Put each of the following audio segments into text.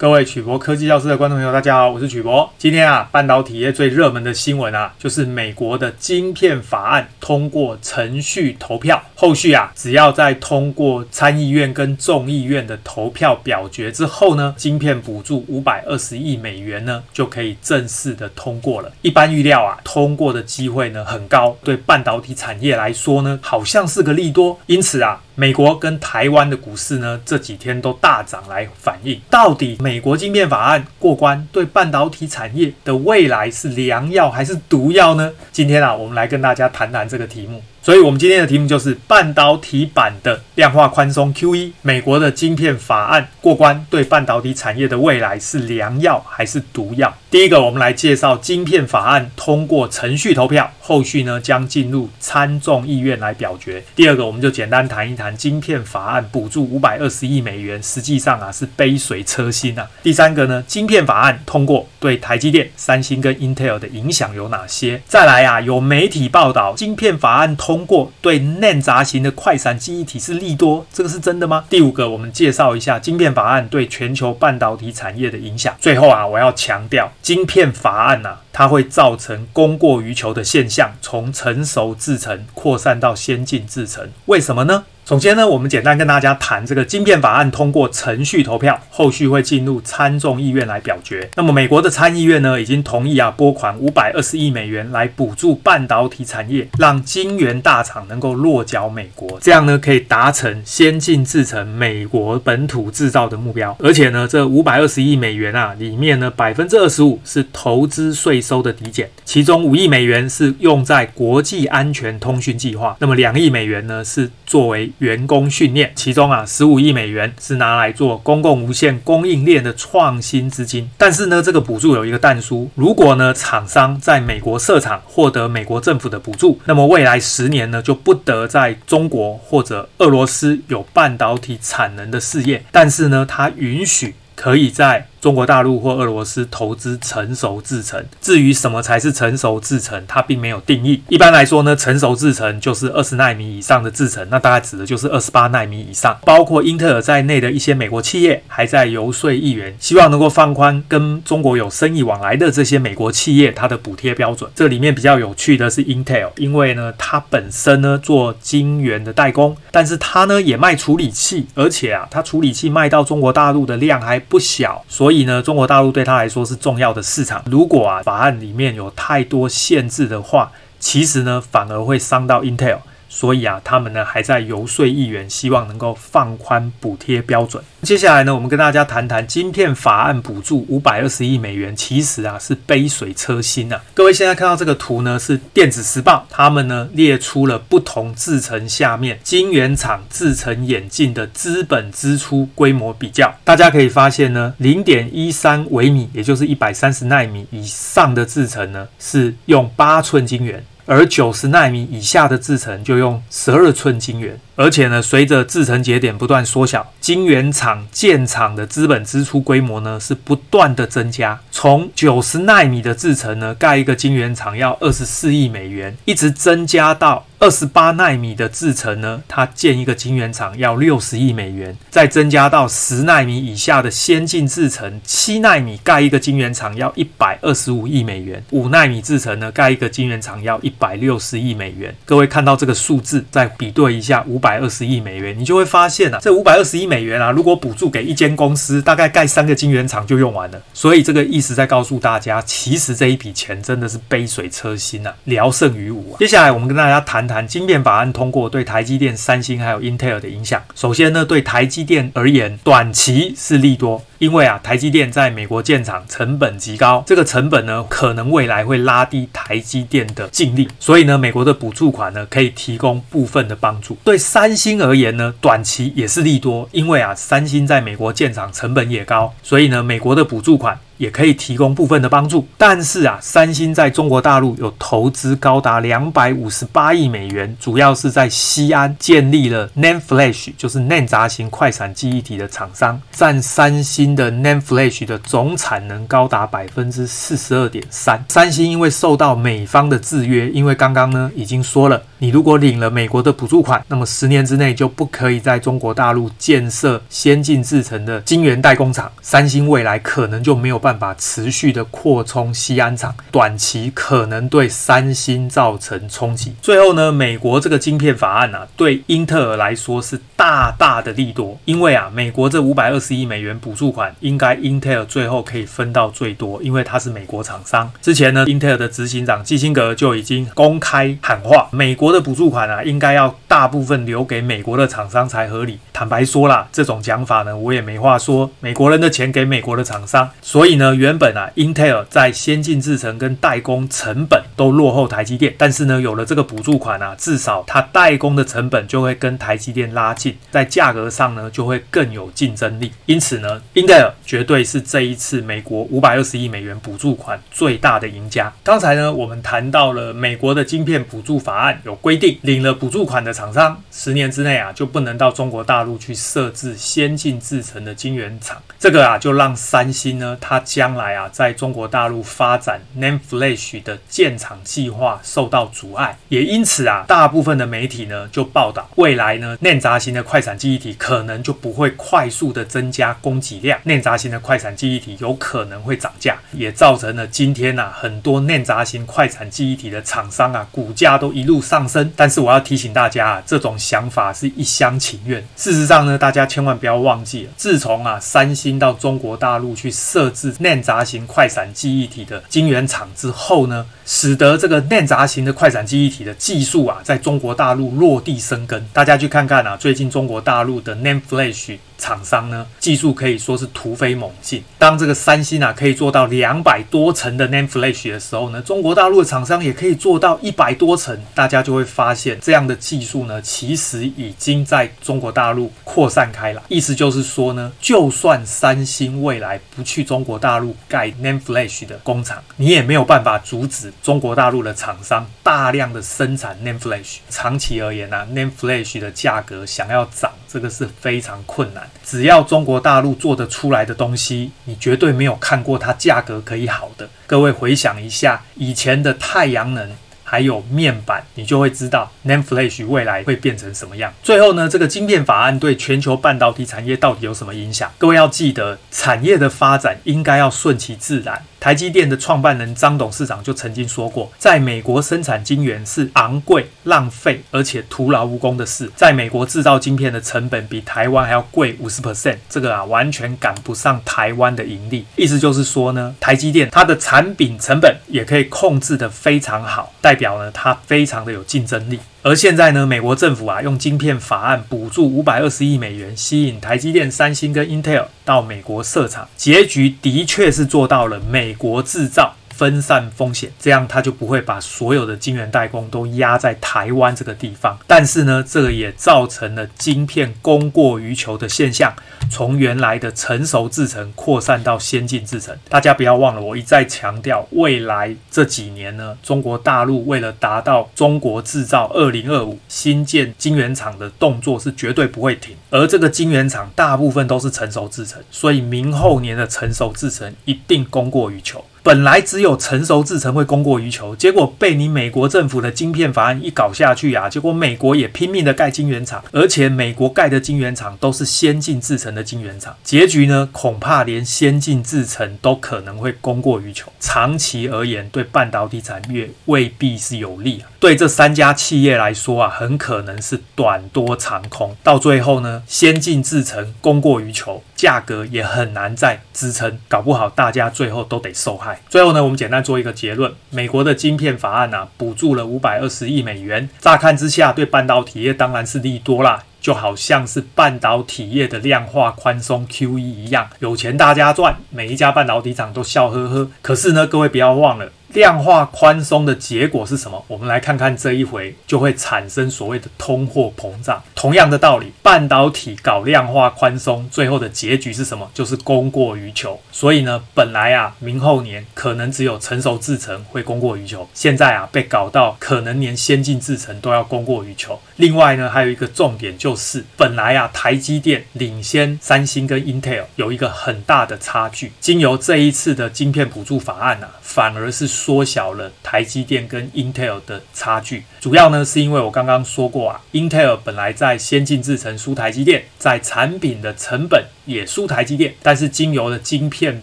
各位曲博科技教室的观众朋友，大家好，我是曲博。今天啊，半导体业最热门的新闻啊，就是美国的晶片法案通过程序投票，后续啊，只要在通过参议院跟众议院的投票表决之后呢，晶片补助五百二十亿美元呢，就可以正式的通过了。一般预料啊，通过的机会呢很高，对半导体产业来说呢，好像是个利多。因此啊，美国跟台湾的股市呢，这几天都大涨来反映，到底美国晶片法案过关，对半导体产业的未来是良药还是毒药呢？今天啊，我们来跟大家谈谈这个题目。所以，我们今天的题目就是半导体版的量化宽松 QE，美国的晶片法案过关，对半导体产业的未来是良药还是毒药？第一个，我们来介绍晶片法案通过程序投票，后续呢将进入参众议院来表决。第二个，我们就简单谈一谈晶片法案补助五百二十亿美元，实际上啊是杯水车薪啊。第三个呢，晶片法案通过对台积电、三星跟 Intel 的影响有哪些？再来啊，有媒体报道晶片法案通通过对 NAND 杂型的快闪记忆体是利多，这个是真的吗？第五个，我们介绍一下晶片法案对全球半导体产业的影响。最后啊，我要强调，晶片法案啊，它会造成供过于求的现象，从成熟制程扩散到先进制程，为什么呢？首先呢，我们简单跟大家谈这个晶片法案通过程序投票，后续会进入参众议院来表决。那么美国的参议院呢，已经同意啊拨款五百二十亿美元来补助半导体产业，让晶圆大厂能够落脚美国，这样呢可以达成先进制成美国本土制造的目标。而且呢，这五百二十亿美元啊里面呢，百分之二十五是投资税收的抵减，其中五亿美元是用在国际安全通讯计划，那么两亿美元呢是作为员工训练，其中啊，十五亿美元是拿来做公共无线供应链的创新资金。但是呢，这个补助有一个但书，如果呢，厂商在美国设厂获得美国政府的补助，那么未来十年呢，就不得在中国或者俄罗斯有半导体产能的事业。但是呢，它允许可以在中国大陆或俄罗斯投资成熟制程，至于什么才是成熟制程，它并没有定义。一般来说呢，成熟制程就是二十纳米以上的制程，那大概指的就是二十八纳米以上。包括英特尔在内的一些美国企业还在游说议员，希望能够放宽跟中国有生意往来的这些美国企业它的补贴标准。这里面比较有趣的是 Intel，因为呢它本身呢做晶圆的代工，但是它呢也卖处理器，而且啊它处理器卖到中国大陆的量还不小，所所以呢，中国大陆对他来说是重要的市场。如果啊法案里面有太多限制的话，其实呢反而会伤到 Intel。所以啊，他们呢还在游说议员，希望能够放宽补贴标准。接下来呢，我们跟大家谈谈晶片法案补助五百二十亿美元，其实啊是杯水车薪啊。各位现在看到这个图呢，是电子时报，他们呢列出了不同制程下面晶圆厂制程演进的资本支出规模比较。大家可以发现呢，零点一三微米，也就是一百三十奈米以上的制程呢，是用八寸晶圆。而九十纳米以下的制程就用十二寸晶圆。而且呢，随着制程节点不断缩小，晶圆厂建厂的资本支出规模呢是不断的增加。从九十纳米的制程呢，盖一个晶圆厂要二十四亿美元，一直增加到二十八纳米的制程呢，它建一个晶圆厂要六十亿美元，再增加到十纳米以下的先进制程，七纳米盖一个晶圆厂要一百二十五亿美元，五纳米制程呢盖一个晶圆厂要一百六十亿美元。各位看到这个数字，再比对一下五百。百二十亿美元，你就会发现啊，这五百二十亿美元啊，如果补助给一间公司，大概盖三个晶圆厂就用完了。所以这个意思在告诉大家，其实这一笔钱真的是杯水车薪啊，聊胜于无啊。接下来我们跟大家谈谈晶片法案通过对台积电、三星还有 Intel 的影响。首先呢，对台积电而言，短期是利多。因为啊，台积电在美国建厂成本极高，这个成本呢，可能未来会拉低台积电的净利，所以呢，美国的补助款呢，可以提供部分的帮助。对三星而言呢，短期也是利多，因为啊，三星在美国建厂成本也高，所以呢，美国的补助款也可以提供部分的帮助。但是啊，三星在中国大陆有投资高达两百五十八亿美元，主要是在西安建立了 NAND Flash，就是 NAND 杂型快闪记忆体的厂商，占三星的 NAND Flash 的总产能高达百分之四十二点三。三星因为受到美方的制约，因为刚刚呢已经说了，你如果领了美国的补助款，那么十年之内就不可以在中国大陆建设先进制程的晶圆代工厂。三星未来可能就没有办办法持续的扩充西安厂，短期可能对三星造成冲击。最后呢，美国这个晶片法案啊，对英特尔来说是大大的利多，因为啊，美国这五百二十亿美元补助款，应该英特尔最后可以分到最多，因为它是美国厂商。之前呢，英特尔的执行长基辛格就已经公开喊话，美国的补助款啊，应该要大部分留给美国的厂商才合理。坦白说啦，这种讲法呢，我也没话说，美国人的钱给美国的厂商，所以呢，原本啊，英特尔在先进制程跟代工成本都落后台积电，但是呢，有了这个补助款啊，至少它代工的成本就会跟台积电拉近，在价格上呢，就会更有竞争力。因此呢，英特尔绝对是这一次美国五百二十亿美元补助款最大的赢家。刚才呢，我们谈到了美国的晶片补助法案有规定，领了补助款的厂商十年之内啊，就不能到中国大陆去设置先进制程的晶圆厂。这个啊，就让三星呢，它将来啊，在中国大陆发展 NAND Flash 的建厂计划受到阻碍。也因此啊，大部分的媒体呢，就报道未来呢，NAND 杂型的快闪记忆体可能就不会快速的增加供给量，NAND 杂型的快闪记忆体有可能会涨价，也造成了今天啊，很多 NAND 杂型快闪记忆体的厂商啊，股价都一路上升。但是我要提醒大家啊，这种想法是一厢情愿。事实上呢，大家千万不要忘记了，自从啊，三星到中国大陆去设置 NAND 杂型快闪记忆体的晶圆厂之后呢，使得这个 NAND 杂型的快闪记忆体的技术啊，在中国大陆落地生根。大家去看看啊，最近中国大陆的 NAND Flash 厂商呢，技术可以说是突飞猛进。当这个三星啊可以做到两百多层的 NAND Flash 的时候呢，中国大陆的厂商也可以做到一百多层。大家就会发现，这样的技术呢，其实已经在中国大陆扩散开来。意思就是说呢，就算三星未来不去中国大大陆盖 NAND Flash 的工厂，你也没有办法阻止中国大陆的厂商大量的生产 NAND Flash。长期而言呢，啊，NAND Flash 的价格想要涨，这个是非常困难。只要中国大陆做得出来的东西，你绝对没有看过它价格可以好的。各位回想一下以前的太阳能。还有面板，你就会知道 NAND Flash 未来会变成什么样。最后呢，这个晶片法案对全球半导体产业到底有什么影响？各位要记得，产业的发展应该要顺其自然。台积电的创办人张董事长就曾经说过，在美国生产晶圆是昂贵、浪费而且徒劳无功的事。在美国制造晶片的成本比台湾还要贵五十 percent，这个啊完全赶不上台湾的盈利。意思就是说呢，台积电它的产品成本也可以控制得非常好，代表呢它非常的有竞争力。而现在呢，美国政府啊用晶片法案补助五百二十亿美元，吸引台积电、三星跟 Intel 到美国设厂，结局的确是做到了美国制造。分散风险，这样他就不会把所有的晶圆代工都压在台湾这个地方。但是呢，这个也造成了晶片供过于求的现象，从原来的成熟制程扩散到先进制程。大家不要忘了，我一再强调，未来这几年呢，中国大陆为了达到中国制造二零二五新建晶圆厂的动作是绝对不会停。而这个晶圆厂大部分都是成熟制程，所以明后年的成熟制程一定供过于求。本来只有成熟制程会供过于求，结果被你美国政府的晶片法案一搞下去啊，结果美国也拼命的盖晶圆厂，而且美国盖的晶圆厂都是先进制程的晶圆厂，结局呢，恐怕连先进制程都可能会供过于求。长期而言，对半导体产业未必是有利啊。对这三家企业来说啊，很可能是短多长空。到最后呢，先进制程供过于求，价格也很难再支撑，搞不好大家最后都得受害。最后呢，我们简单做一个结论：美国的晶片法案啊，补助了五百二十亿美元，乍看之下对半导体业当然是利多啦。就好像是半导体业的量化宽松 QE 一样，有钱大家赚，每一家半导体厂都笑呵呵。可是呢，各位不要忘了，量化宽松的结果是什么？我们来看看这一回就会产生所谓的通货膨胀。同样的道理，半导体搞量化宽松，最后的结局是什么？就是供过于求。所以呢，本来啊，明后年可能只有成熟制程会供过于求，现在啊，被搞到可能连先进制程都要供过于求。另外呢，还有一个重点就是，本来啊，台积电领先三星跟 Intel 有一个很大的差距，经由这一次的晶片补助法案啊，反而是缩小了台积电跟 Intel 的差距。主要呢，是因为我刚刚说过啊，Intel 本来在先进制程输台积电，在产品的成本也输台积电，但是经由了晶片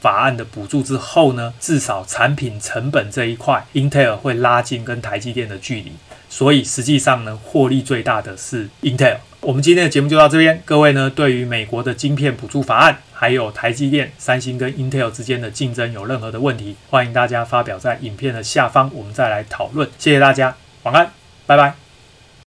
法案的补助之后呢，至少产品成本这一块，Intel 会拉近跟台积电的距离。所以实际上呢，获利最大的是 Intel。我们今天的节目就到这边。各位呢，对于美国的晶片补助法案，还有台积电、三星跟 Intel 之间的竞争有任何的问题，欢迎大家发表在影片的下方，我们再来讨论。谢谢大家，晚安，拜拜。